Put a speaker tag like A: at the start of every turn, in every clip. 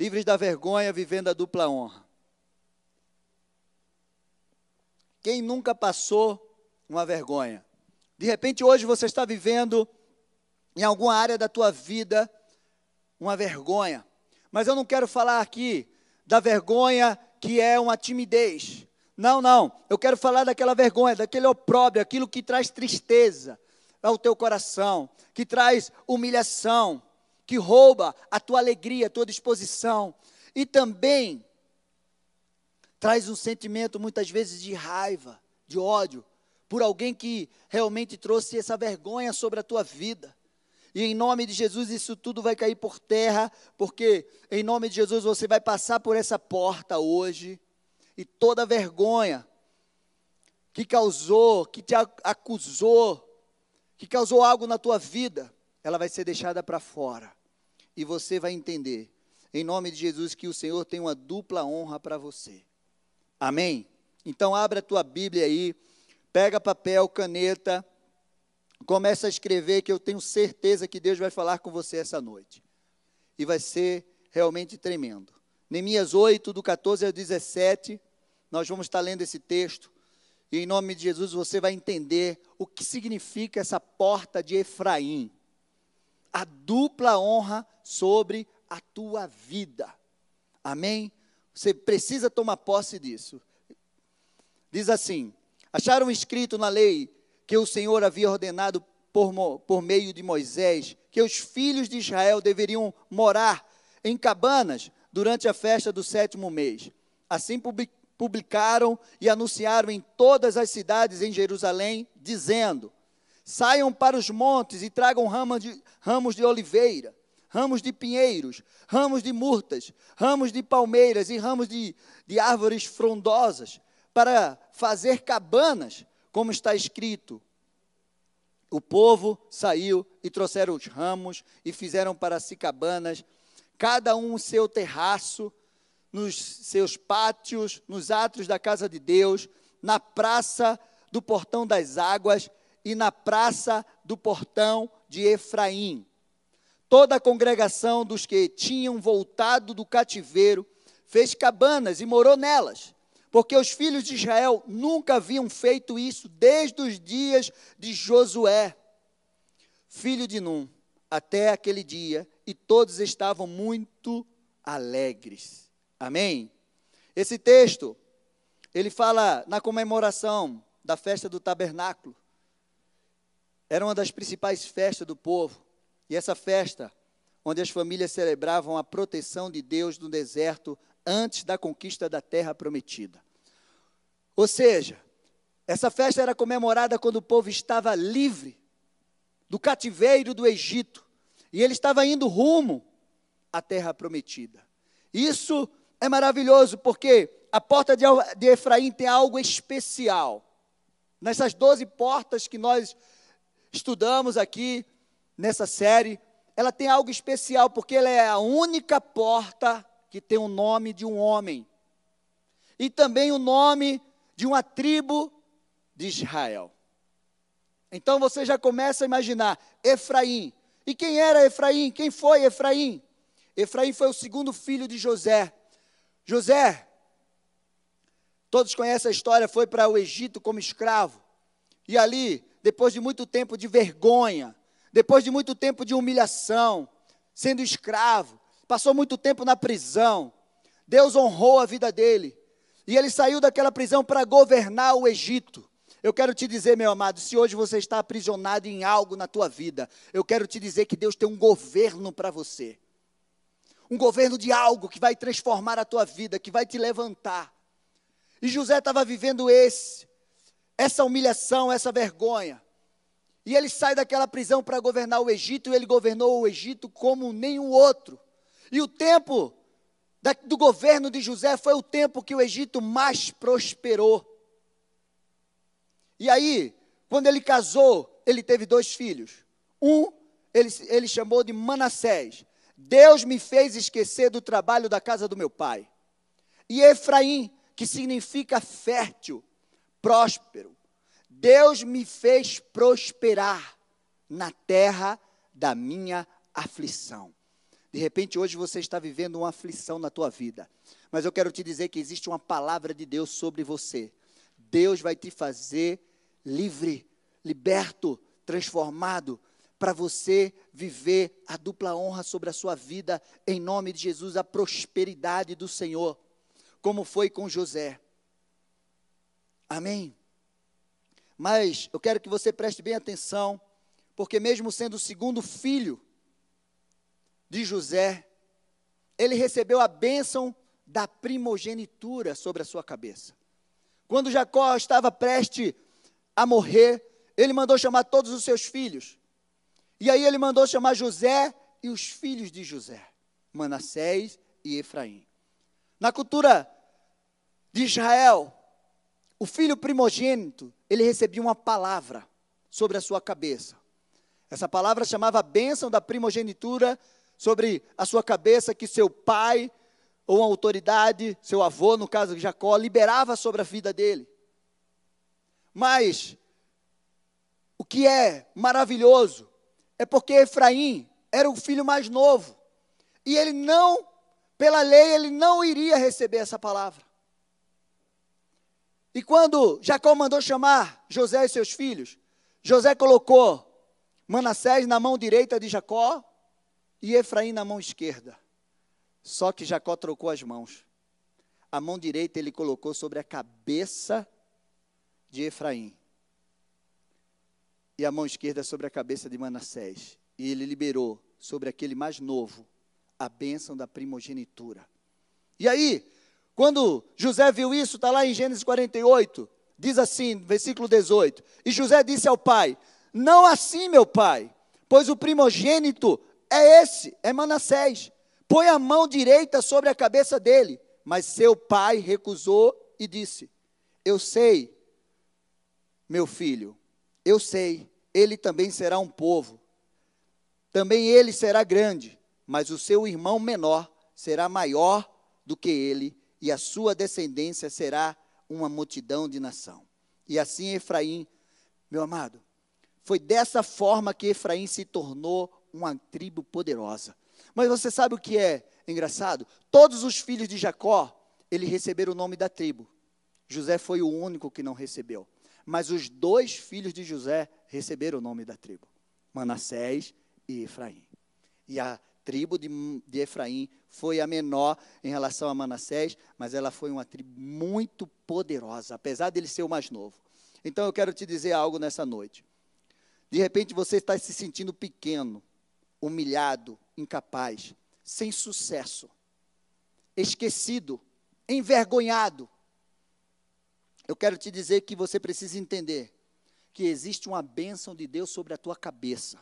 A: livres da vergonha, vivendo a dupla honra. Quem nunca passou uma vergonha? De repente, hoje você está vivendo em alguma área da tua vida uma vergonha. Mas eu não quero falar aqui da vergonha que é uma timidez. Não, não. Eu quero falar daquela vergonha, daquele opróbrio, aquilo que traz tristeza ao teu coração, que traz humilhação, que rouba a tua alegria, a tua disposição. E também traz um sentimento, muitas vezes, de raiva, de ódio, por alguém que realmente trouxe essa vergonha sobre a tua vida. E em nome de Jesus isso tudo vai cair por terra, porque em nome de Jesus você vai passar por essa porta hoje e toda vergonha que causou, que te acusou, que causou algo na tua vida, ela vai ser deixada para fora. E você vai entender, em nome de Jesus, que o Senhor tem uma dupla honra para você. Amém? Então abra a tua Bíblia aí, pega papel, caneta, Começa a escrever que eu tenho certeza que Deus vai falar com você essa noite. E vai ser realmente tremendo. Neemias 8, do 14 ao 17, nós vamos estar lendo esse texto. E em nome de Jesus você vai entender o que significa essa porta de Efraim. A dupla honra sobre a tua vida. Amém? Você precisa tomar posse disso. Diz assim: acharam escrito na lei que o Senhor havia ordenado por, por meio de Moisés, que os filhos de Israel deveriam morar em cabanas durante a festa do sétimo mês. Assim publicaram e anunciaram em todas as cidades em Jerusalém, dizendo: Saiam para os montes e tragam ramos de, ramos de oliveira, ramos de pinheiros, ramos de murtas, ramos de palmeiras e ramos de, de árvores frondosas, para fazer cabanas como está escrito: o povo saiu e trouxeram os ramos e fizeram para si cabanas, cada um o seu terraço, nos seus pátios, nos átrios da casa de Deus, na praça do portão das águas e na praça do portão de Efraim. Toda a congregação dos que tinham voltado do cativeiro fez cabanas e morou nelas porque os filhos de Israel nunca haviam feito isso desde os dias de Josué, filho de Num, até aquele dia, e todos estavam muito alegres. Amém? Esse texto, ele fala na comemoração da festa do tabernáculo. Era uma das principais festas do povo. E essa festa, onde as famílias celebravam a proteção de Deus no deserto antes da conquista da terra prometida. Ou seja, essa festa era comemorada quando o povo estava livre do cativeiro do Egito e ele estava indo rumo à terra prometida. Isso é maravilhoso porque a porta de Efraim tem algo especial. Nessas doze portas que nós estudamos aqui nessa série, ela tem algo especial porque ela é a única porta que tem o nome de um homem e também o nome de uma tribo de Israel. Então você já começa a imaginar Efraim. E quem era Efraim? Quem foi Efraim? Efraim foi o segundo filho de José. José, todos conhecem a história, foi para o Egito como escravo. E ali, depois de muito tempo de vergonha, depois de muito tempo de humilhação, sendo escravo, passou muito tempo na prisão. Deus honrou a vida dele. E ele saiu daquela prisão para governar o Egito. Eu quero te dizer, meu amado, se hoje você está aprisionado em algo na tua vida, eu quero te dizer que Deus tem um governo para você. Um governo de algo que vai transformar a tua vida, que vai te levantar. E José estava vivendo esse, essa humilhação, essa vergonha. E ele sai daquela prisão para governar o Egito, e ele governou o Egito como nenhum outro. E o tempo da, do governo de José foi o tempo que o Egito mais prosperou. E aí, quando ele casou, ele teve dois filhos. Um, ele, ele chamou de Manassés. Deus me fez esquecer do trabalho da casa do meu pai. E Efraim, que significa fértil, próspero. Deus me fez prosperar na terra da minha aflição. De repente hoje você está vivendo uma aflição na tua vida. Mas eu quero te dizer que existe uma palavra de Deus sobre você. Deus vai te fazer livre, liberto, transformado, para você viver a dupla honra sobre a sua vida, em nome de Jesus, a prosperidade do Senhor, como foi com José. Amém? Mas eu quero que você preste bem atenção, porque mesmo sendo o segundo filho de José, ele recebeu a bênção da primogenitura sobre a sua cabeça. Quando Jacó estava prestes a morrer, ele mandou chamar todos os seus filhos. E aí ele mandou chamar José e os filhos de José, Manassés e Efraim. Na cultura de Israel, o filho primogênito, ele recebia uma palavra sobre a sua cabeça. Essa palavra chamava a bênção da primogenitura sobre a sua cabeça que seu pai ou uma autoridade, seu avô, no caso de Jacó, liberava sobre a vida dele. Mas o que é maravilhoso é porque Efraim era o filho mais novo. E ele não, pela lei, ele não iria receber essa palavra. E quando Jacó mandou chamar José e seus filhos, José colocou Manassés na mão direita de Jacó e Efraim na mão esquerda. Só que Jacó trocou as mãos. A mão direita ele colocou sobre a cabeça de Efraim. E a mão esquerda sobre a cabeça de Manassés. E ele liberou sobre aquele mais novo a bênção da primogenitura. E aí, quando José viu isso, está lá em Gênesis 48, diz assim, versículo 18: E José disse ao pai: Não assim, meu pai, pois o primogênito é esse, é Manassés. Põe a mão direita sobre a cabeça dele. Mas seu pai recusou e disse: Eu sei, meu filho, eu sei, ele também será um povo. Também ele será grande, mas o seu irmão menor será maior do que ele e a sua descendência será uma multidão de nação. E assim Efraim, meu amado, foi dessa forma que Efraim se tornou uma tribo poderosa. Mas você sabe o que é engraçado? Todos os filhos de Jacó, ele receberam o nome da tribo. José foi o único que não recebeu. Mas os dois filhos de José receberam o nome da tribo: Manassés e Efraim. E a tribo de, de Efraim foi a menor em relação a Manassés, mas ela foi uma tribo muito poderosa, apesar dele ser o mais novo. Então eu quero te dizer algo nessa noite. De repente você está se sentindo pequeno, humilhado, incapaz, sem sucesso, esquecido, envergonhado. Eu quero te dizer que você precisa entender que existe uma bênção de Deus sobre a tua cabeça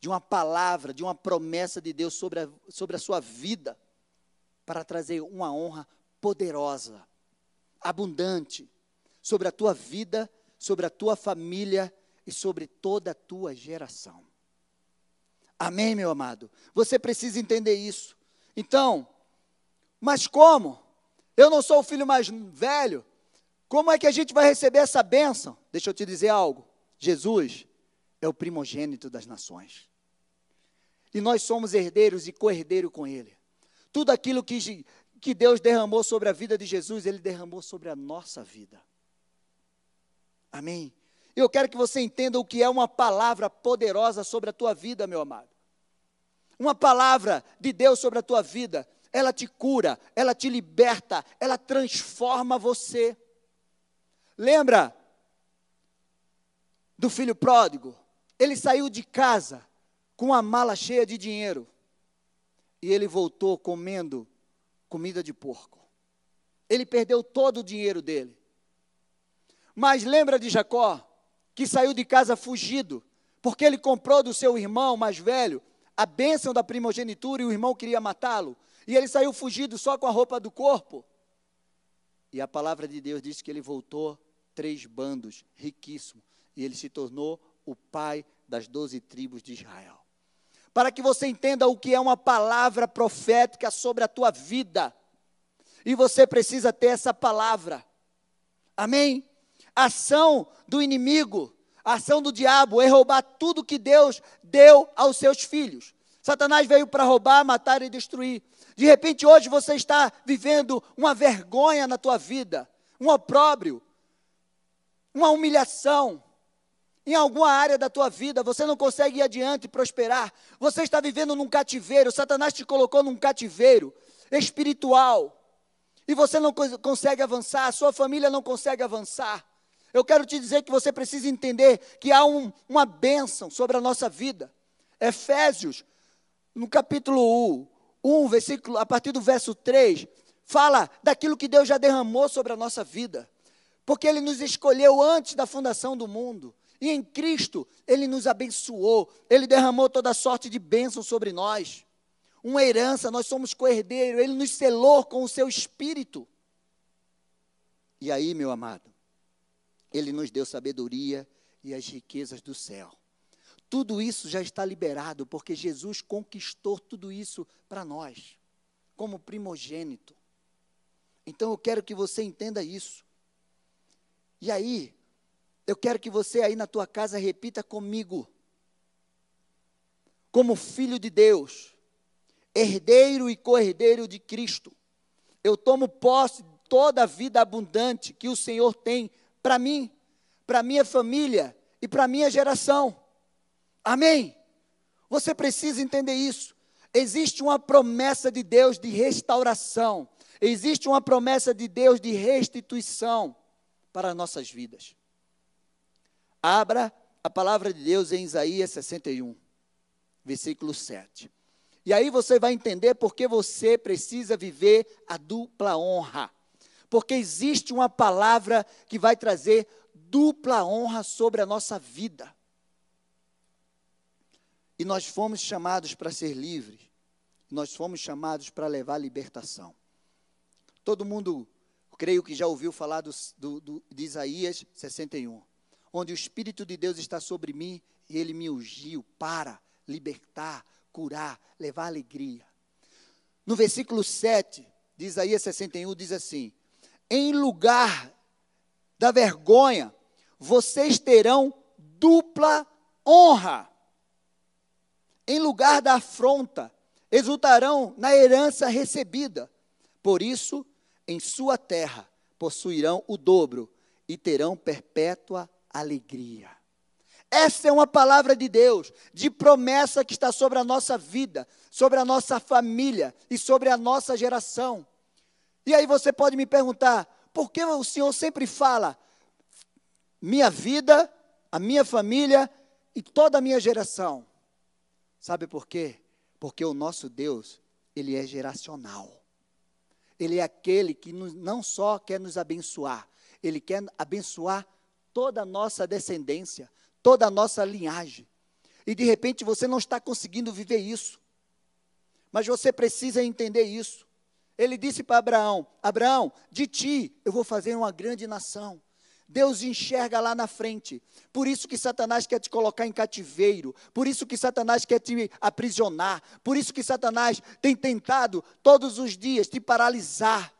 A: de uma palavra, de uma promessa de Deus sobre a, sobre a sua vida, para trazer uma honra poderosa, abundante, sobre a tua vida, sobre a tua família e sobre toda a tua geração. Amém, meu amado? Você precisa entender isso. Então, mas como? Eu não sou o filho mais velho. Como é que a gente vai receber essa bênção? Deixa eu te dizer algo. Jesus é o primogênito das nações. E nós somos herdeiros e co-herdeiro com Ele. Tudo aquilo que, que Deus derramou sobre a vida de Jesus, Ele derramou sobre a nossa vida. Amém? Eu quero que você entenda o que é uma palavra poderosa sobre a tua vida, meu amado. Uma palavra de Deus sobre a tua vida, ela te cura, ela te liberta, ela transforma você. Lembra do filho pródigo? Ele saiu de casa com a mala cheia de dinheiro. E ele voltou comendo comida de porco. Ele perdeu todo o dinheiro dele. Mas lembra de Jacó, que saiu de casa fugido, porque ele comprou do seu irmão mais velho a bênção da primogenitura e o irmão queria matá-lo. E ele saiu fugido só com a roupa do corpo. E a palavra de Deus diz que ele voltou três bandos, riquíssimo. E ele se tornou o pai das doze tribos de Israel para que você entenda o que é uma palavra profética sobre a tua vida. E você precisa ter essa palavra. Amém? Ação do inimigo, ação do diabo é roubar tudo que Deus deu aos seus filhos. Satanás veio para roubar, matar e destruir. De repente, hoje você está vivendo uma vergonha na tua vida, um opróbrio, uma humilhação. Em alguma área da tua vida, você não consegue ir adiante e prosperar. Você está vivendo num cativeiro. Satanás te colocou num cativeiro espiritual. E você não consegue avançar, a sua família não consegue avançar. Eu quero te dizer que você precisa entender que há um, uma bênção sobre a nossa vida. Efésios no capítulo 1, 1, versículo, a partir do verso 3, fala daquilo que Deus já derramou sobre a nossa vida. Porque Ele nos escolheu antes da fundação do mundo. E em Cristo, Ele nos abençoou. Ele derramou toda sorte de bênção sobre nós. Uma herança, nós somos coerdeiro. Ele nos selou com o seu espírito. E aí, meu amado, Ele nos deu sabedoria e as riquezas do céu. Tudo isso já está liberado, porque Jesus conquistou tudo isso para nós, como primogênito. Então eu quero que você entenda isso. E aí, eu quero que você aí na tua casa repita comigo. Como filho de Deus, herdeiro e co-herdeiro de Cristo, eu tomo posse de toda a vida abundante que o Senhor tem para mim, para minha família e para minha geração. Amém? Você precisa entender isso. Existe uma promessa de Deus de restauração. Existe uma promessa de Deus de restituição para nossas vidas. Abra a palavra de Deus em Isaías 61, versículo 7. E aí você vai entender por que você precisa viver a dupla honra. Porque existe uma palavra que vai trazer dupla honra sobre a nossa vida. E nós fomos chamados para ser livres. Nós fomos chamados para levar a libertação. Todo mundo, creio que já ouviu falar do, do, do, de Isaías 61, onde o Espírito de Deus está sobre mim e ele me ungiu para libertar, curar, levar alegria. No versículo 7 de Isaías 61 diz assim: Em lugar da vergonha, vocês terão dupla honra em lugar da afronta, exultarão na herança recebida. Por isso, em sua terra possuirão o dobro e terão perpétua alegria. Essa é uma palavra de Deus, de promessa que está sobre a nossa vida, sobre a nossa família e sobre a nossa geração. E aí você pode me perguntar, por que o Senhor sempre fala, minha vida, a minha família e toda a minha geração? Sabe por quê? Porque o nosso Deus, ele é geracional. Ele é aquele que não só quer nos abençoar, ele quer abençoar toda a nossa descendência, toda a nossa linhagem. E de repente você não está conseguindo viver isso. Mas você precisa entender isso. Ele disse para Abraão: Abraão, de ti eu vou fazer uma grande nação. Deus enxerga lá na frente. Por isso que Satanás quer te colocar em cativeiro. Por isso que Satanás quer te aprisionar. Por isso que Satanás tem tentado todos os dias te paralisar.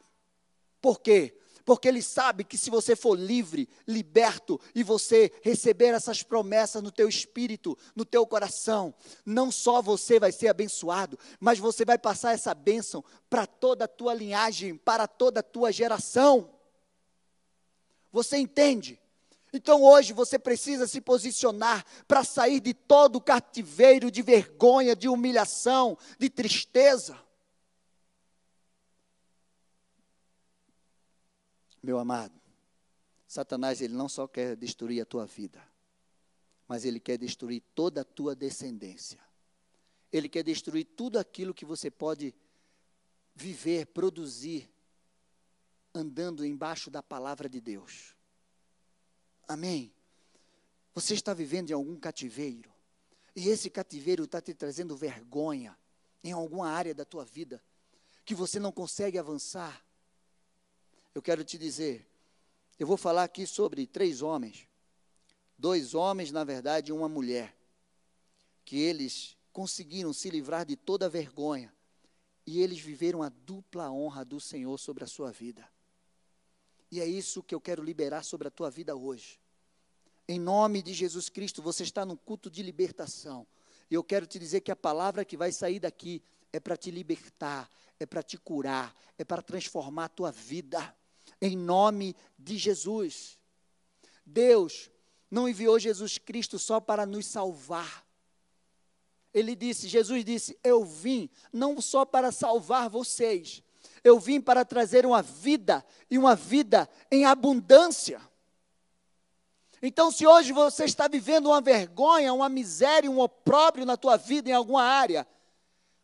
A: Por quê? Porque ele sabe que se você for livre, liberto e você receber essas promessas no teu espírito, no teu coração, não só você vai ser abençoado, mas você vai passar essa bênção para toda a tua linhagem, para toda a tua geração. Você entende? Então hoje você precisa se posicionar para sair de todo o cativeiro de vergonha, de humilhação, de tristeza. Meu amado, Satanás ele não só quer destruir a tua vida, mas ele quer destruir toda a tua descendência. Ele quer destruir tudo aquilo que você pode viver, produzir andando embaixo da palavra de Deus. Amém? Você está vivendo em algum cativeiro, e esse cativeiro está te trazendo vergonha em alguma área da tua vida, que você não consegue avançar. Eu quero te dizer, eu vou falar aqui sobre três homens, dois homens, na verdade, e uma mulher, que eles conseguiram se livrar de toda a vergonha, e eles viveram a dupla honra do Senhor sobre a sua vida. E é isso que eu quero liberar sobre a tua vida hoje. Em nome de Jesus Cristo, você está no culto de libertação. E eu quero te dizer que a palavra que vai sair daqui é para te libertar, é para te curar, é para transformar a tua vida, em nome de Jesus. Deus não enviou Jesus Cristo só para nos salvar. Ele disse, Jesus disse: Eu vim não só para salvar vocês, eu vim para trazer uma vida e uma vida em abundância. Então, se hoje você está vivendo uma vergonha, uma miséria, um opróbrio na tua vida em alguma área,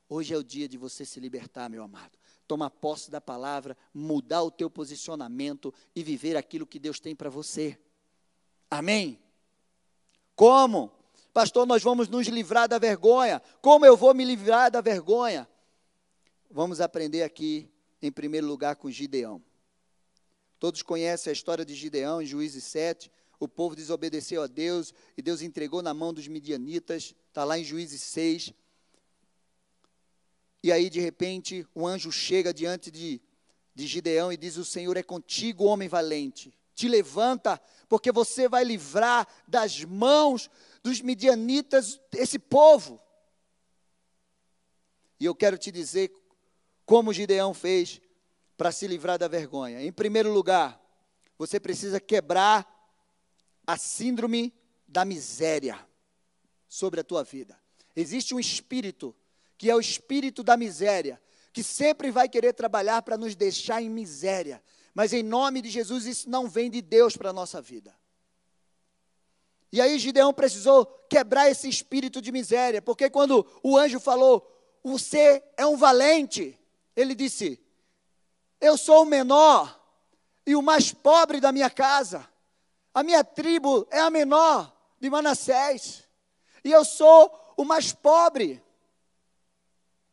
A: hoje é o dia de você se libertar, meu amado. Tomar posse da palavra, mudar o teu posicionamento e viver aquilo que Deus tem para você. Amém? Como? Pastor, nós vamos nos livrar da vergonha. Como eu vou me livrar da vergonha? Vamos aprender aqui, em primeiro lugar, com Gideão. Todos conhecem a história de Gideão em Juízes 7 o povo desobedeceu a Deus e Deus entregou na mão dos midianitas, está lá em Juízes 6. E aí, de repente, um anjo chega diante de, de Gideão e diz: O Senhor é contigo, homem valente. Te levanta, porque você vai livrar das mãos dos midianitas esse povo. E eu quero te dizer como Gideão fez para se livrar da vergonha. Em primeiro lugar, você precisa quebrar a síndrome da miséria sobre a tua vida. Existe um espírito, que é o espírito da miséria, que sempre vai querer trabalhar para nos deixar em miséria. Mas em nome de Jesus, isso não vem de Deus para a nossa vida. E aí Gideão precisou quebrar esse espírito de miséria, porque quando o anjo falou, você é um valente, ele disse, eu sou o menor e o mais pobre da minha casa. A minha tribo é a menor de Manassés. E eu sou o mais pobre.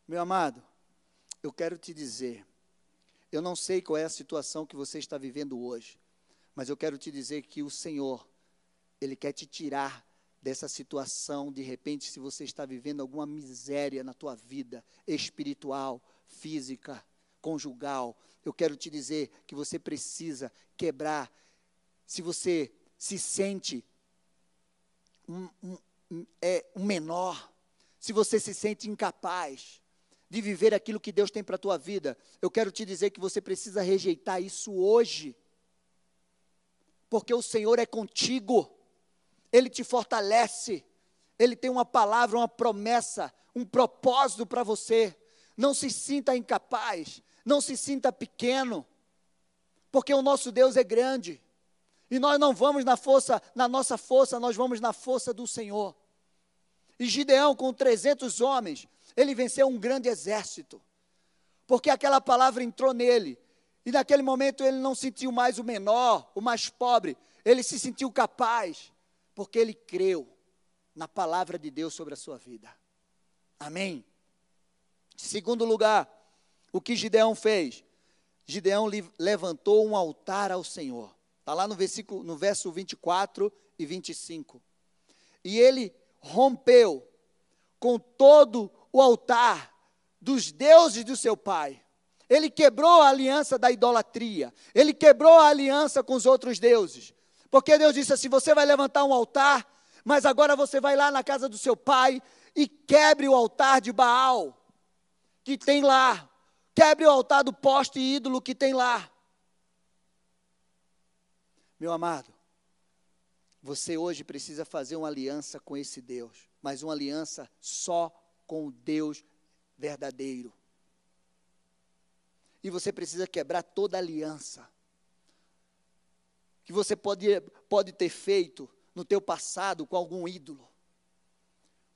A: Meu amado, eu quero te dizer, eu não sei qual é a situação que você está vivendo hoje, mas eu quero te dizer que o Senhor, Ele quer te tirar dessa situação, de repente, se você está vivendo alguma miséria na tua vida espiritual, física, conjugal, eu quero te dizer que você precisa quebrar se você se sente um, um, é, um menor, se você se sente incapaz de viver aquilo que Deus tem para a tua vida, eu quero te dizer que você precisa rejeitar isso hoje. Porque o Senhor é contigo, Ele te fortalece, Ele tem uma palavra, uma promessa, um propósito para você. Não se sinta incapaz, não se sinta pequeno, porque o nosso Deus é grande. E nós não vamos na força, na nossa força, nós vamos na força do Senhor. E Gideão, com 300 homens, ele venceu um grande exército. Porque aquela palavra entrou nele. E naquele momento ele não sentiu mais o menor, o mais pobre. Ele se sentiu capaz. Porque ele creu na palavra de Deus sobre a sua vida. Amém. Segundo lugar, o que Gideão fez? Gideão levantou um altar ao Senhor. Está lá no, versículo, no verso 24 e 25. E ele rompeu com todo o altar dos deuses do seu pai. Ele quebrou a aliança da idolatria. Ele quebrou a aliança com os outros deuses. Porque Deus disse assim: você vai levantar um altar, mas agora você vai lá na casa do seu pai e quebre o altar de Baal que tem lá. Quebre o altar do poste ídolo que tem lá. Meu amado, você hoje precisa fazer uma aliança com esse Deus, mas uma aliança só com o Deus verdadeiro. E você precisa quebrar toda aliança que você pode, pode ter feito no teu passado com algum ídolo.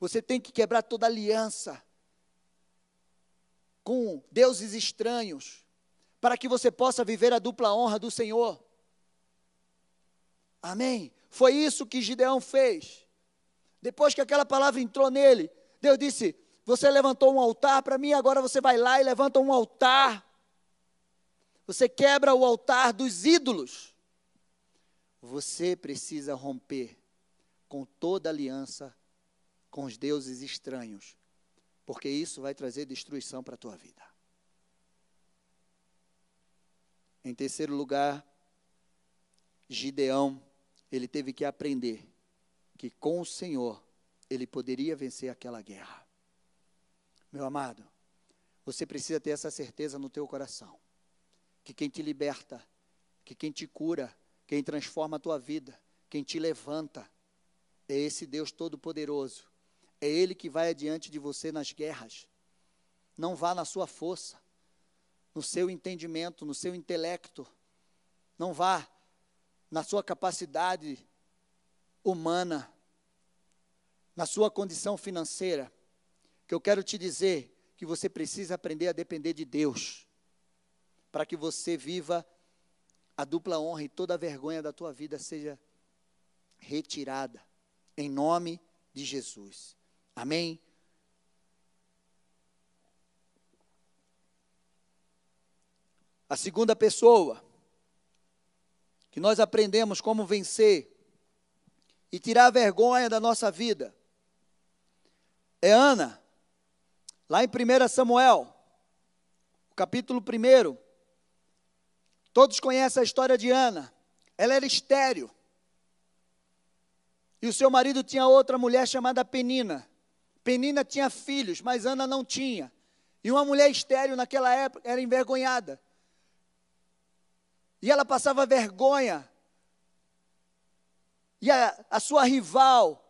A: Você tem que quebrar toda aliança com deuses estranhos, para que você possa viver a dupla honra do Senhor. Amém? Foi isso que Gideão fez. Depois que aquela palavra entrou nele, Deus disse: Você levantou um altar para mim, agora você vai lá e levanta um altar. Você quebra o altar dos ídolos. Você precisa romper com toda aliança com os deuses estranhos, porque isso vai trazer destruição para a tua vida. Em terceiro lugar, Gideão ele teve que aprender que com o Senhor ele poderia vencer aquela guerra. Meu amado, você precisa ter essa certeza no teu coração, que quem te liberta, que quem te cura, quem transforma a tua vida, quem te levanta, é esse Deus todo-poderoso. É Ele que vai adiante de você nas guerras. Não vá na sua força, no seu entendimento, no seu intelecto. Não vá na sua capacidade humana, na sua condição financeira. Que eu quero te dizer que você precisa aprender a depender de Deus, para que você viva a dupla honra e toda a vergonha da tua vida seja retirada, em nome de Jesus. Amém? A segunda pessoa que nós aprendemos como vencer e tirar a vergonha da nossa vida é Ana, lá em 1 Samuel, capítulo 1. Todos conhecem a história de Ana. Ela era estéreo. E o seu marido tinha outra mulher chamada Penina. Penina tinha filhos, mas Ana não tinha. E uma mulher estéreo naquela época era envergonhada. E ela passava vergonha. E a, a sua rival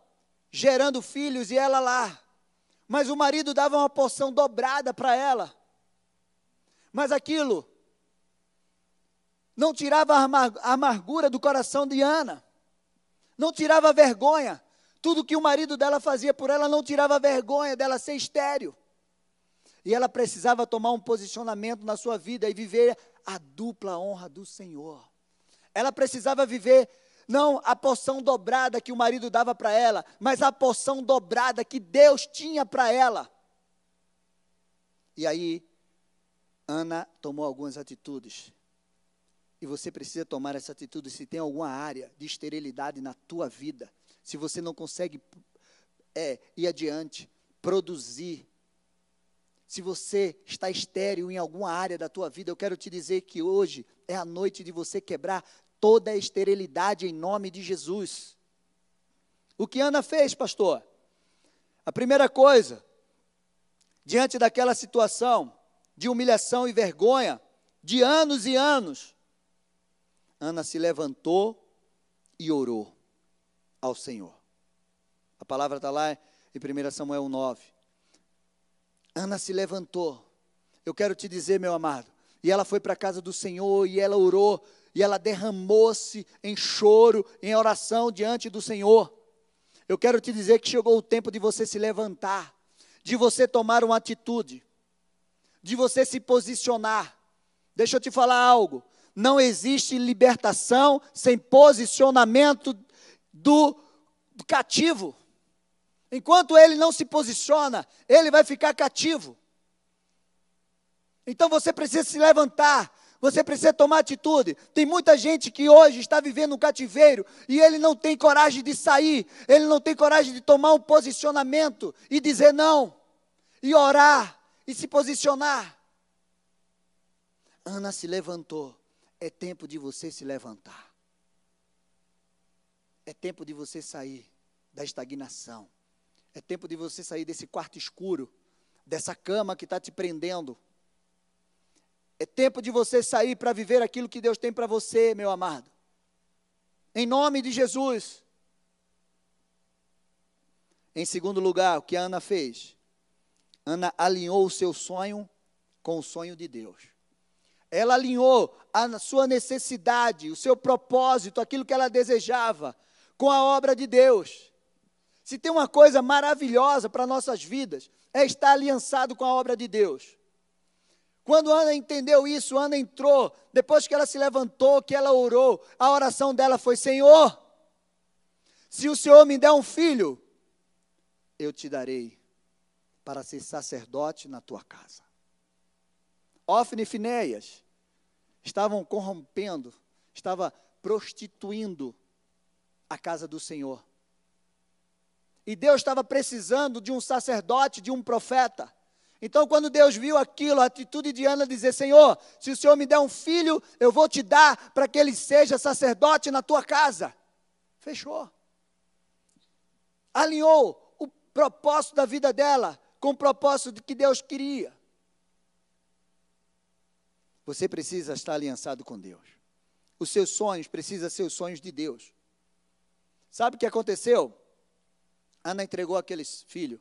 A: gerando filhos e ela lá. Mas o marido dava uma porção dobrada para ela. Mas aquilo não tirava a amargura do coração de Ana, não tirava a vergonha. Tudo que o marido dela fazia por ela não tirava a vergonha dela ser estéreo. E ela precisava tomar um posicionamento na sua vida e viver a dupla honra do Senhor. Ela precisava viver não a porção dobrada que o marido dava para ela, mas a porção dobrada que Deus tinha para ela. E aí, Ana tomou algumas atitudes. E você precisa tomar essa atitude se tem alguma área de esterilidade na tua vida. Se você não consegue é, ir adiante, produzir, se você está estéril em alguma área da tua vida, eu quero te dizer que hoje é a noite de você quebrar toda a esterilidade em nome de Jesus. O que Ana fez, pastor? A primeira coisa, diante daquela situação de humilhação e vergonha, de anos e anos, Ana se levantou e orou ao Senhor. A palavra está lá em 1 Samuel 9. Ana se levantou. Eu quero te dizer, meu amado, e ela foi para a casa do Senhor e ela orou e ela derramou-se em choro, em oração diante do Senhor. Eu quero te dizer que chegou o tempo de você se levantar, de você tomar uma atitude, de você se posicionar. Deixa eu te falar algo. Não existe libertação sem posicionamento do, cativo. Enquanto ele não se posiciona, ele vai ficar cativo. Então você precisa se levantar, você precisa tomar atitude. Tem muita gente que hoje está vivendo um cativeiro e ele não tem coragem de sair, ele não tem coragem de tomar um posicionamento e dizer não, e orar e se posicionar. Ana se levantou. É tempo de você se levantar. É tempo de você sair da estagnação. É tempo de você sair desse quarto escuro, dessa cama que está te prendendo. É tempo de você sair para viver aquilo que Deus tem para você, meu amado. Em nome de Jesus. Em segundo lugar, o que a Ana fez? Ana alinhou o seu sonho com o sonho de Deus. Ela alinhou a sua necessidade, o seu propósito, aquilo que ela desejava, com a obra de Deus. Se tem uma coisa maravilhosa para nossas vidas, é estar aliançado com a obra de Deus. Quando Ana entendeu isso, Ana entrou, depois que ela se levantou, que ela orou, a oração dela foi: Senhor, se o Senhor me der um filho, eu te darei para ser sacerdote na tua casa. Ofne e Finéias estavam corrompendo, estava prostituindo a casa do Senhor. E Deus estava precisando de um sacerdote, de um profeta. Então, quando Deus viu aquilo, a atitude de Ana dizer: Senhor, se o Senhor me der um filho, eu vou te dar para que ele seja sacerdote na tua casa. Fechou. Alinhou o propósito da vida dela com o propósito que Deus queria. Você precisa estar aliançado com Deus. Os seus sonhos precisam ser os sonhos de Deus. Sabe o que aconteceu? Ana entregou aquele filho.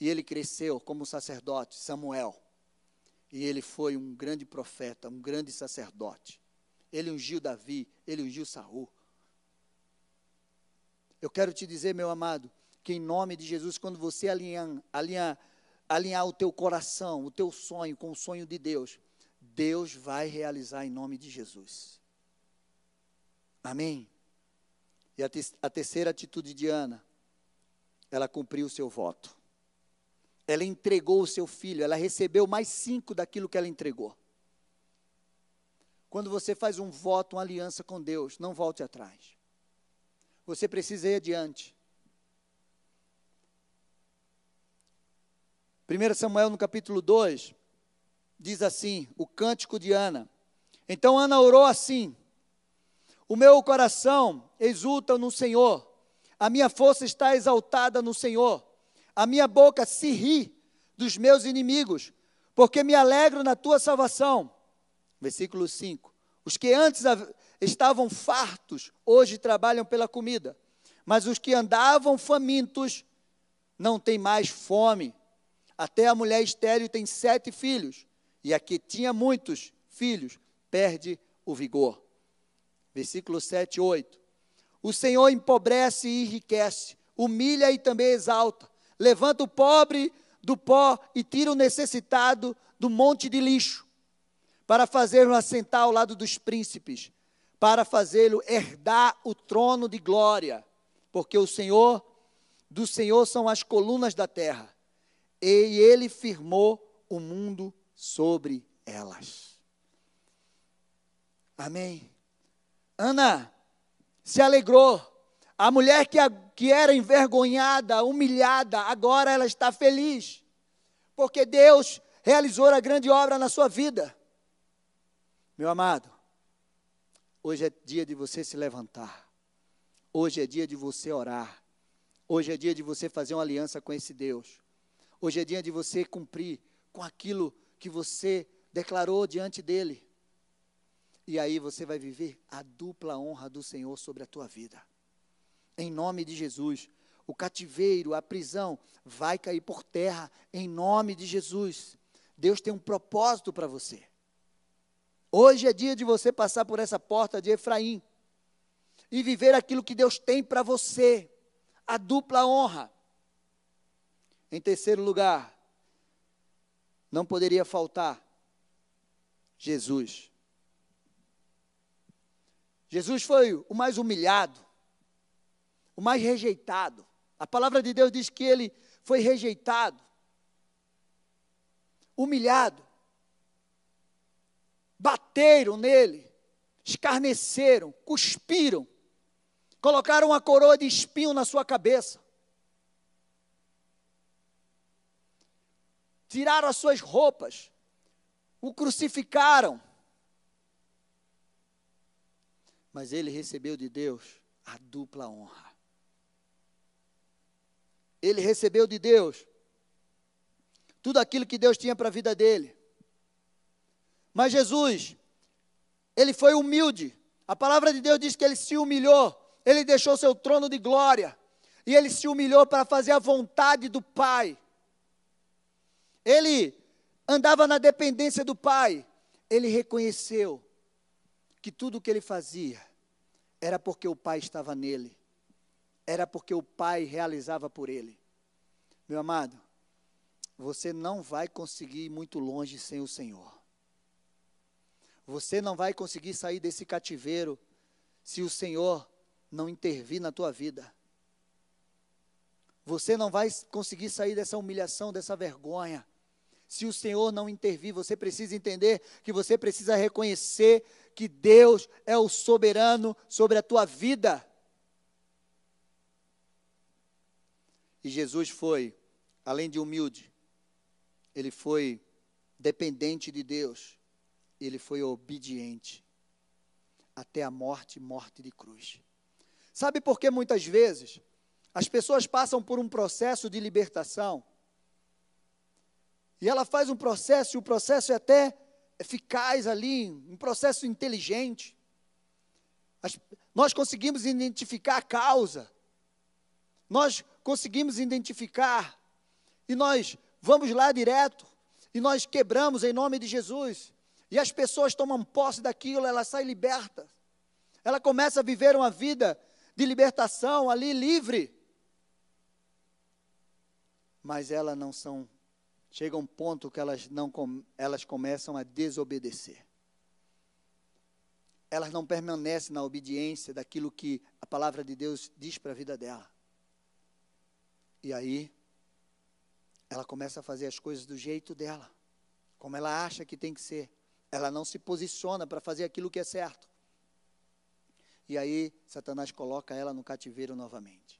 A: E ele cresceu como sacerdote, Samuel. E ele foi um grande profeta, um grande sacerdote. Ele ungiu Davi, ele ungiu Saul. Eu quero te dizer, meu amado, que em nome de Jesus, quando você alinhar, alinhar, alinhar o teu coração, o teu sonho com o sonho de Deus, Deus vai realizar em nome de Jesus. Amém? E a, te, a terceira atitude de Ana, ela cumpriu o seu voto. Ela entregou o seu filho, ela recebeu mais cinco daquilo que ela entregou. Quando você faz um voto, uma aliança com Deus, não volte atrás. Você precisa ir adiante. 1 Samuel no capítulo 2 diz assim: o cântico de Ana. Então Ana orou assim: O meu coração exulta no Senhor, a minha força está exaltada no Senhor, a minha boca se ri dos meus inimigos, porque me alegro na tua salvação. Versículo 5. Os que antes estavam fartos, hoje trabalham pela comida. Mas os que andavam famintos não têm mais fome. Até a mulher estéril tem sete filhos, e a que tinha muitos filhos perde o vigor. Versículo 7 e 8. O Senhor empobrece e enriquece, humilha e também exalta, levanta o pobre do pó e tira o necessitado do monte de lixo para fazê-lo assentar ao lado dos príncipes, para fazê-lo herdar o trono de glória, porque o Senhor, do Senhor são as colunas da terra, e ele firmou o mundo sobre elas. Amém. Ana se alegrou. A mulher que, a, que era envergonhada, humilhada, agora ela está feliz, porque Deus realizou a grande obra na sua vida. Meu amado, hoje é dia de você se levantar. Hoje é dia de você orar. Hoje é dia de você fazer uma aliança com esse Deus. Hoje é dia de você cumprir com aquilo que você declarou diante dele. E aí você vai viver a dupla honra do Senhor sobre a tua vida. Em nome de Jesus. O cativeiro, a prisão vai cair por terra em nome de Jesus. Deus tem um propósito para você. Hoje é dia de você passar por essa porta de Efraim e viver aquilo que Deus tem para você, a dupla honra. Em terceiro lugar, não poderia faltar Jesus. Jesus foi o mais humilhado, o mais rejeitado. A palavra de Deus diz que ele foi rejeitado, humilhado bateram nele, escarneceram, cuspiram, colocaram uma coroa de espinho na sua cabeça, tiraram as suas roupas, o crucificaram. Mas ele recebeu de Deus a dupla honra. Ele recebeu de Deus tudo aquilo que Deus tinha para a vida dele. Mas Jesus, ele foi humilde. A palavra de Deus diz que ele se humilhou, ele deixou seu trono de glória, e ele se humilhou para fazer a vontade do Pai. Ele andava na dependência do Pai. Ele reconheceu que tudo o que ele fazia era porque o Pai estava nele, era porque o Pai realizava por ele. Meu amado, você não vai conseguir ir muito longe sem o Senhor. Você não vai conseguir sair desse cativeiro se o Senhor não intervir na tua vida. Você não vai conseguir sair dessa humilhação, dessa vergonha. Se o Senhor não intervir, você precisa entender que você precisa reconhecer que Deus é o soberano sobre a tua vida. E Jesus foi, além de humilde, ele foi dependente de Deus ele foi obediente até a morte morte de cruz. Sabe por que muitas vezes as pessoas passam por um processo de libertação. E ela faz um processo, e o processo é até eficaz ali, um processo inteligente. As, nós conseguimos identificar a causa, nós conseguimos identificar, e nós vamos lá direto, e nós quebramos em nome de Jesus, e as pessoas tomam posse daquilo, ela sai liberta, ela começa a viver uma vida de libertação ali livre, mas elas não são, chega um ponto que elas não, elas começam a desobedecer. Elas não permanecem na obediência daquilo que a palavra de Deus diz para a vida dela. E aí, ela começa a fazer as coisas do jeito dela, como ela acha que tem que ser. Ela não se posiciona para fazer aquilo que é certo. E aí, Satanás coloca ela no cativeiro novamente.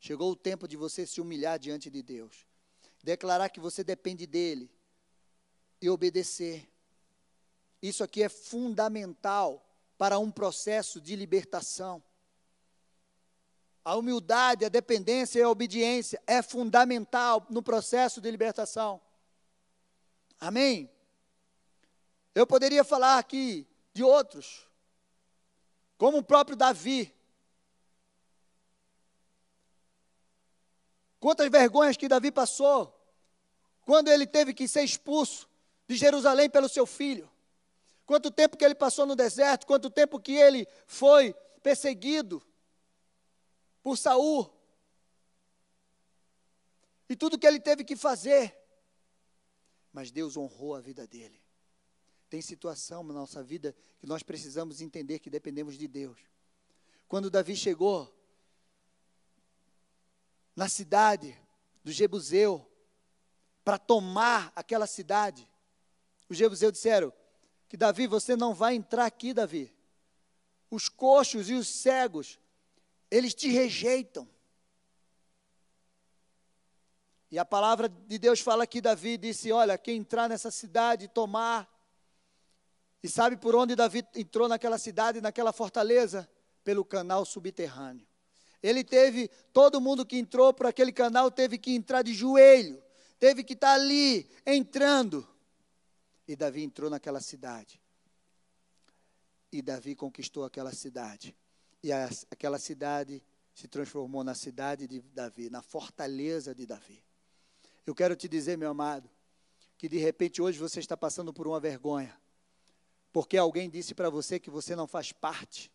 A: Chegou o tempo de você se humilhar diante de Deus, declarar que você depende dele e obedecer. Isso aqui é fundamental para um processo de libertação. A humildade, a dependência e a obediência é fundamental no processo de libertação. Amém? Eu poderia falar aqui de outros, como o próprio Davi. Quantas vergonhas que Davi passou quando ele teve que ser expulso de Jerusalém pelo seu filho. Quanto tempo que ele passou no deserto, quanto tempo que ele foi perseguido por Saul. E tudo que ele teve que fazer. Mas Deus honrou a vida dele. Tem situação na nossa vida que nós precisamos entender que dependemos de Deus. Quando Davi chegou na cidade do Jebuseu para tomar aquela cidade, os Jebuseus disseram: que Davi, você não vai entrar aqui, Davi. Os coxos e os cegos, eles te rejeitam. E a palavra de Deus fala que Davi disse: Olha, quem entrar nessa cidade, tomar. E sabe por onde Davi entrou naquela cidade, naquela fortaleza? Pelo canal subterrâneo. Ele teve, todo mundo que entrou por aquele canal teve que entrar de joelho, teve que estar ali, entrando. E Davi entrou naquela cidade. E Davi conquistou aquela cidade. E a, aquela cidade se transformou na cidade de Davi, na fortaleza de Davi. Eu quero te dizer, meu amado, que de repente hoje você está passando por uma vergonha, porque alguém disse para você que você não faz parte,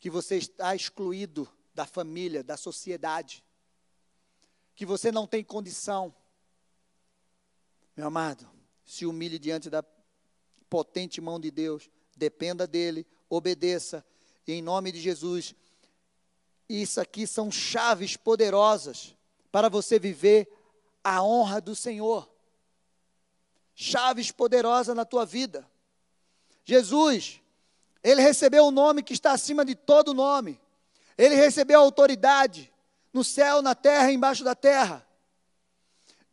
A: que você está excluído da família, da sociedade, que você não tem condição. Meu amado, se humilhe diante da potente mão de Deus, dependa dele, obedeça, em nome de Jesus. Isso aqui são chaves poderosas para você viver a honra do Senhor. Chaves poderosas na tua vida. Jesus, ele recebeu o um nome que está acima de todo nome. Ele recebeu autoridade no céu, na terra, embaixo da terra.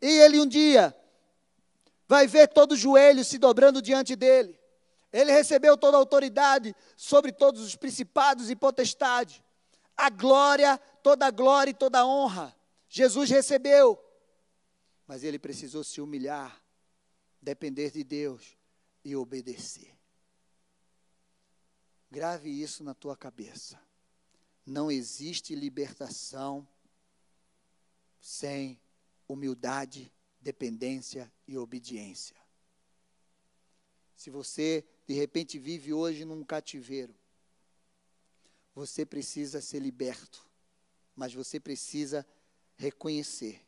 A: E ele um dia vai ver todo o joelho se dobrando diante dele. Ele recebeu toda a autoridade sobre todos os principados e potestades. A glória, toda a glória e toda a honra. Jesus recebeu. Mas ele precisou se humilhar, depender de Deus e obedecer. Grave isso na tua cabeça. Não existe libertação sem humildade dependência e obediência. Se você, de repente, vive hoje num cativeiro, você precisa ser liberto, mas você precisa reconhecer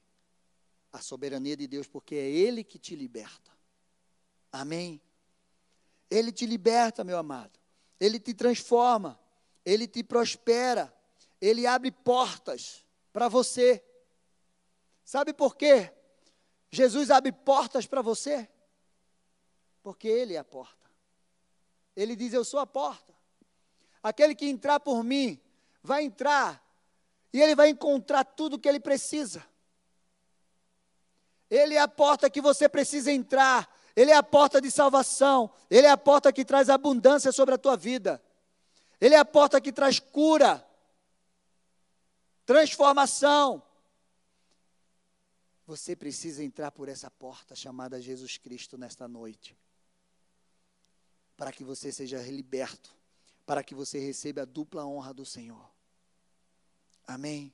A: a soberania de Deus, porque é Ele que te liberta. Amém? Ele te liberta, meu amado. Ele te transforma. Ele te prospera. Ele abre portas para você. Sabe por quê? Jesus abre portas para você, porque Ele é a porta. Ele diz: Eu sou a porta. Aquele que entrar por mim vai entrar e ele vai encontrar tudo o que ele precisa. Ele é a porta que você precisa entrar. Ele é a porta de salvação. Ele é a porta que traz abundância sobre a tua vida. Ele é a porta que traz cura. transformação. Você precisa entrar por essa porta chamada Jesus Cristo nesta noite. Para que você seja liberto, para que você receba a dupla honra do Senhor. Amém?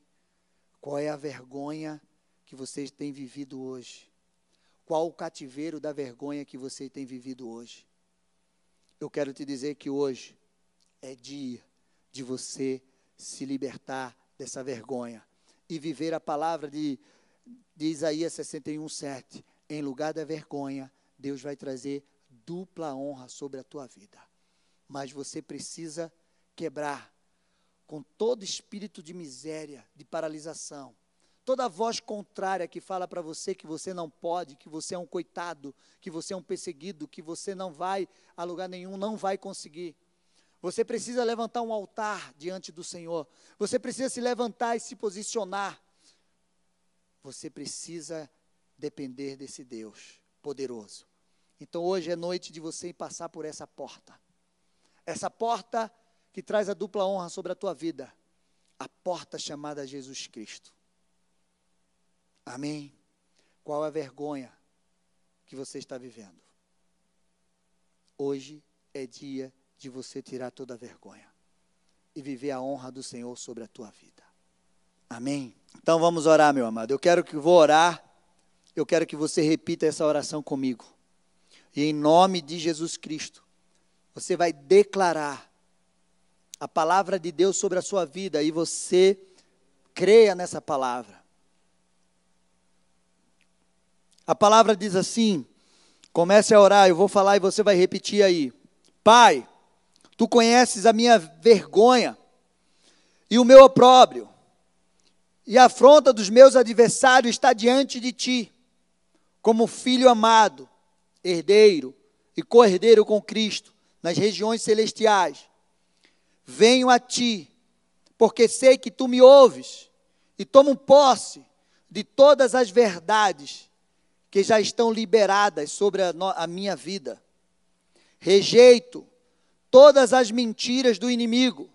A: Qual é a vergonha que você tem vivido hoje? Qual o cativeiro da vergonha que você tem vivido hoje? Eu quero te dizer que hoje é dia de você se libertar dessa vergonha e viver a palavra de, de Isaías 61, 7. Em lugar da vergonha, Deus vai trazer dupla honra sobre a tua vida. Mas você precisa quebrar com todo espírito de miséria, de paralisação, toda voz contrária que fala para você que você não pode, que você é um coitado, que você é um perseguido, que você não vai a lugar nenhum, não vai conseguir. Você precisa levantar um altar diante do Senhor. Você precisa se levantar e se posicionar. Você precisa depender desse Deus poderoso. Então hoje é noite de você passar por essa porta. Essa porta que traz a dupla honra sobre a tua vida. A porta chamada Jesus Cristo. Amém? Qual a vergonha que você está vivendo? Hoje é dia de você tirar toda a vergonha e viver a honra do Senhor sobre a tua vida. Amém? Então vamos orar, meu amado. Eu quero que vou orar. Eu quero que você repita essa oração comigo. E em nome de Jesus Cristo, você vai declarar a palavra de Deus sobre a sua vida e você creia nessa palavra. A palavra diz assim: comece a orar, eu vou falar e você vai repetir aí. Pai, Tu conheces a minha vergonha e o meu opróbrio, e a afronta dos meus adversários está diante de ti, como filho amado, herdeiro e co-herdeiro com Cristo nas regiões celestiais. Venho a ti, porque sei que tu me ouves e tomo posse de todas as verdades que já estão liberadas sobre a, a minha vida. Rejeito todas as mentiras do inimigo.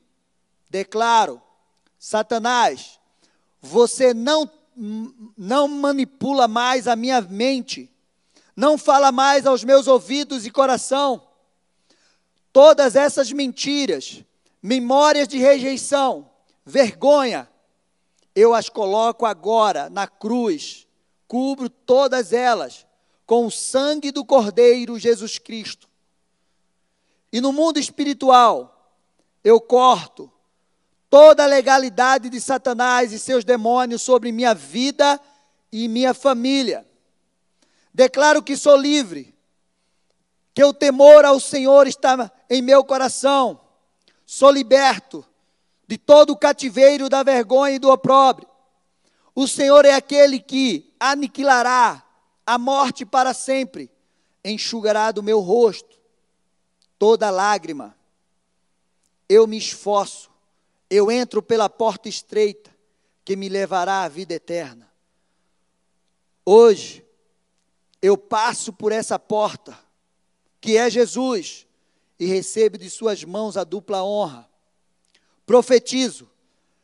A: Declaro, Satanás, você não, não manipula mais a minha mente, não fala mais aos meus ouvidos e coração. Todas essas mentiras, memórias de rejeição, vergonha, eu as coloco agora na cruz, cubro todas elas com o sangue do Cordeiro Jesus Cristo e no mundo espiritual, eu corto toda a legalidade de Satanás e seus demônios sobre minha vida e minha família. Declaro que sou livre, que o temor ao Senhor está em meu coração. Sou liberto de todo o cativeiro da vergonha e do opróbrio. O Senhor é aquele que aniquilará a morte para sempre, enxugará do meu rosto toda lágrima. Eu me esforço, eu entro pela porta estreita que me levará à vida eterna. Hoje, eu passo por essa porta, que é Jesus, e recebo de Suas mãos a dupla honra. Profetizo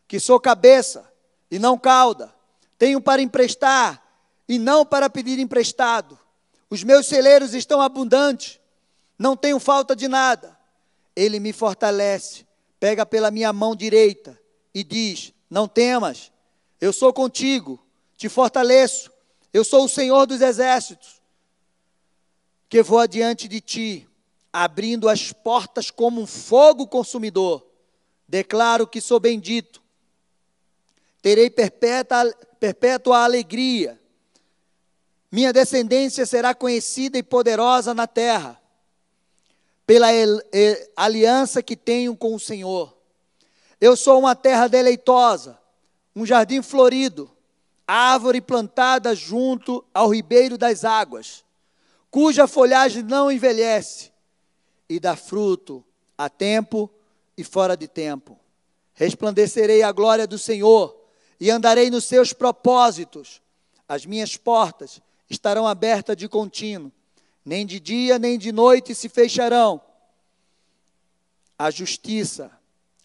A: que sou cabeça e não cauda, tenho para emprestar e não para pedir emprestado. Os meus celeiros estão abundantes não tenho falta de nada. Ele me fortalece, pega pela minha mão direita e diz: Não temas, eu sou contigo, te fortaleço, eu sou o Senhor dos exércitos, que vou adiante de ti, abrindo as portas como um fogo consumidor. Declaro que sou bendito, terei perpétua, perpétua alegria, minha descendência será conhecida e poderosa na terra pela aliança que tenho com o Senhor. Eu sou uma terra deleitosa, um jardim florido, árvore plantada junto ao ribeiro das águas, cuja folhagem não envelhece e dá fruto a tempo e fora de tempo. Resplandecerei a glória do Senhor e andarei nos seus propósitos. As minhas portas estarão abertas de contínuo nem de dia nem de noite se fecharão. A justiça,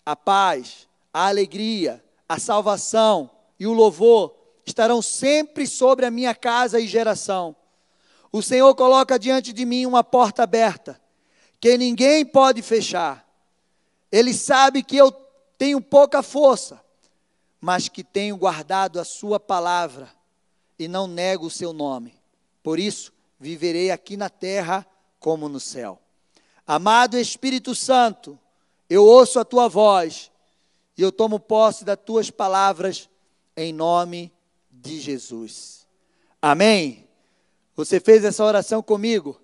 A: a paz, a alegria, a salvação e o louvor estarão sempre sobre a minha casa e geração. O Senhor coloca diante de mim uma porta aberta, que ninguém pode fechar. Ele sabe que eu tenho pouca força, mas que tenho guardado a Sua palavra e não nego o Seu nome. Por isso, viverei aqui na terra como no céu. Amado Espírito Santo, eu ouço a Tua voz e eu tomo posse das Tuas palavras em nome de Jesus. Amém? Você fez essa oração comigo?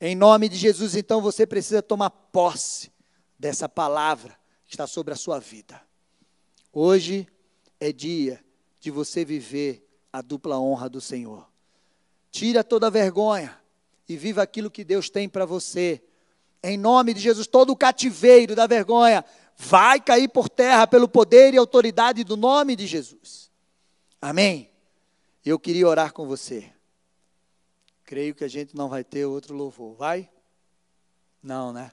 A: Em nome de Jesus, então você precisa tomar posse dessa palavra que está sobre a sua vida. Hoje é dia de você viver a dupla honra do Senhor. Tira toda a vergonha e viva aquilo que Deus tem para você. Em nome de Jesus, todo o cativeiro da vergonha vai cair por terra pelo poder e autoridade do nome de Jesus. Amém. Eu queria orar com você. Creio que a gente não vai ter outro louvor. Vai? Não, né?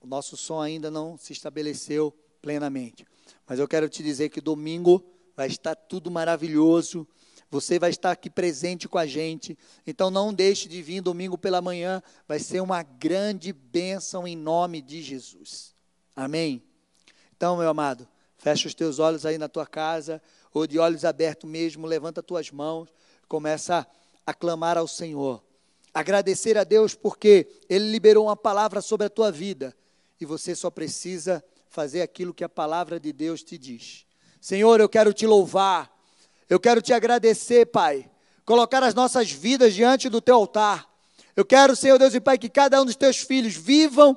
A: O nosso som ainda não se estabeleceu plenamente. Mas eu quero te dizer que domingo vai estar tudo maravilhoso. Você vai estar aqui presente com a gente. Então não deixe de vir domingo pela manhã. Vai ser uma grande bênção em nome de Jesus. Amém? Então, meu amado, fecha os teus olhos aí na tua casa ou de olhos abertos mesmo, levanta tuas mãos, começa a clamar ao Senhor. Agradecer a Deus porque Ele liberou uma palavra sobre a tua vida e você só precisa fazer aquilo que a palavra de Deus te diz. Senhor, eu quero te louvar, eu quero te agradecer, Pai, colocar as nossas vidas diante do teu altar. Eu quero, Senhor Deus e Pai, que cada um dos teus filhos vivam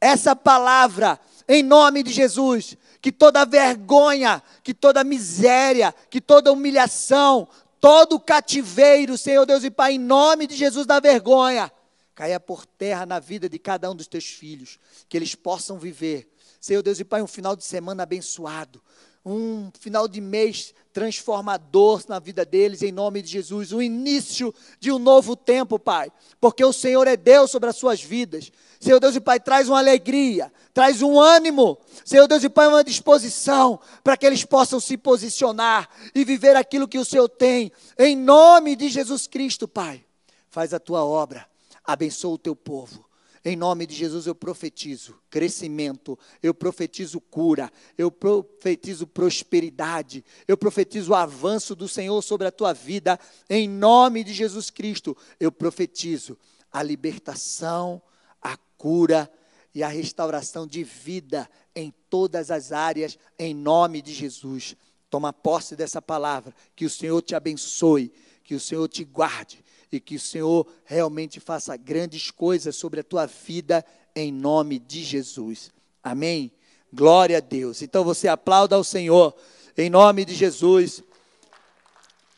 A: essa palavra em nome de Jesus que toda vergonha, que toda miséria, que toda humilhação, todo cativeiro, Senhor Deus e Pai, em nome de Jesus da vergonha, caia por terra na vida de cada um dos teus filhos, que eles possam viver, Senhor Deus e Pai, um final de semana abençoado, um final de mês transformador na vida deles, em nome de Jesus, o início de um novo tempo, Pai, porque o Senhor é Deus sobre as suas vidas. Senhor Deus e Pai, traz uma alegria, traz um ânimo, Senhor Deus e Pai, uma disposição para que eles possam se posicionar e viver aquilo que o Senhor tem, em nome de Jesus Cristo, Pai. Faz a tua obra, abençoa o teu povo. Em nome de Jesus eu profetizo crescimento, eu profetizo cura, eu profetizo prosperidade, eu profetizo o avanço do Senhor sobre a tua vida. Em nome de Jesus Cristo, eu profetizo a libertação, a cura e a restauração de vida em todas as áreas, em nome de Jesus. Toma posse dessa palavra, que o Senhor te abençoe, que o Senhor te guarde e que o Senhor realmente faça grandes coisas sobre a tua vida em nome de Jesus. Amém? Glória a Deus. Então você aplauda ao Senhor em nome de Jesus.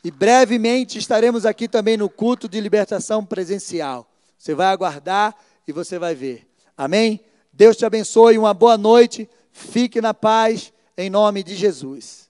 A: E brevemente estaremos aqui também no culto de libertação presencial. Você vai aguardar e você vai ver. Amém? Deus te abençoe, uma boa noite. Fique na paz em nome de Jesus.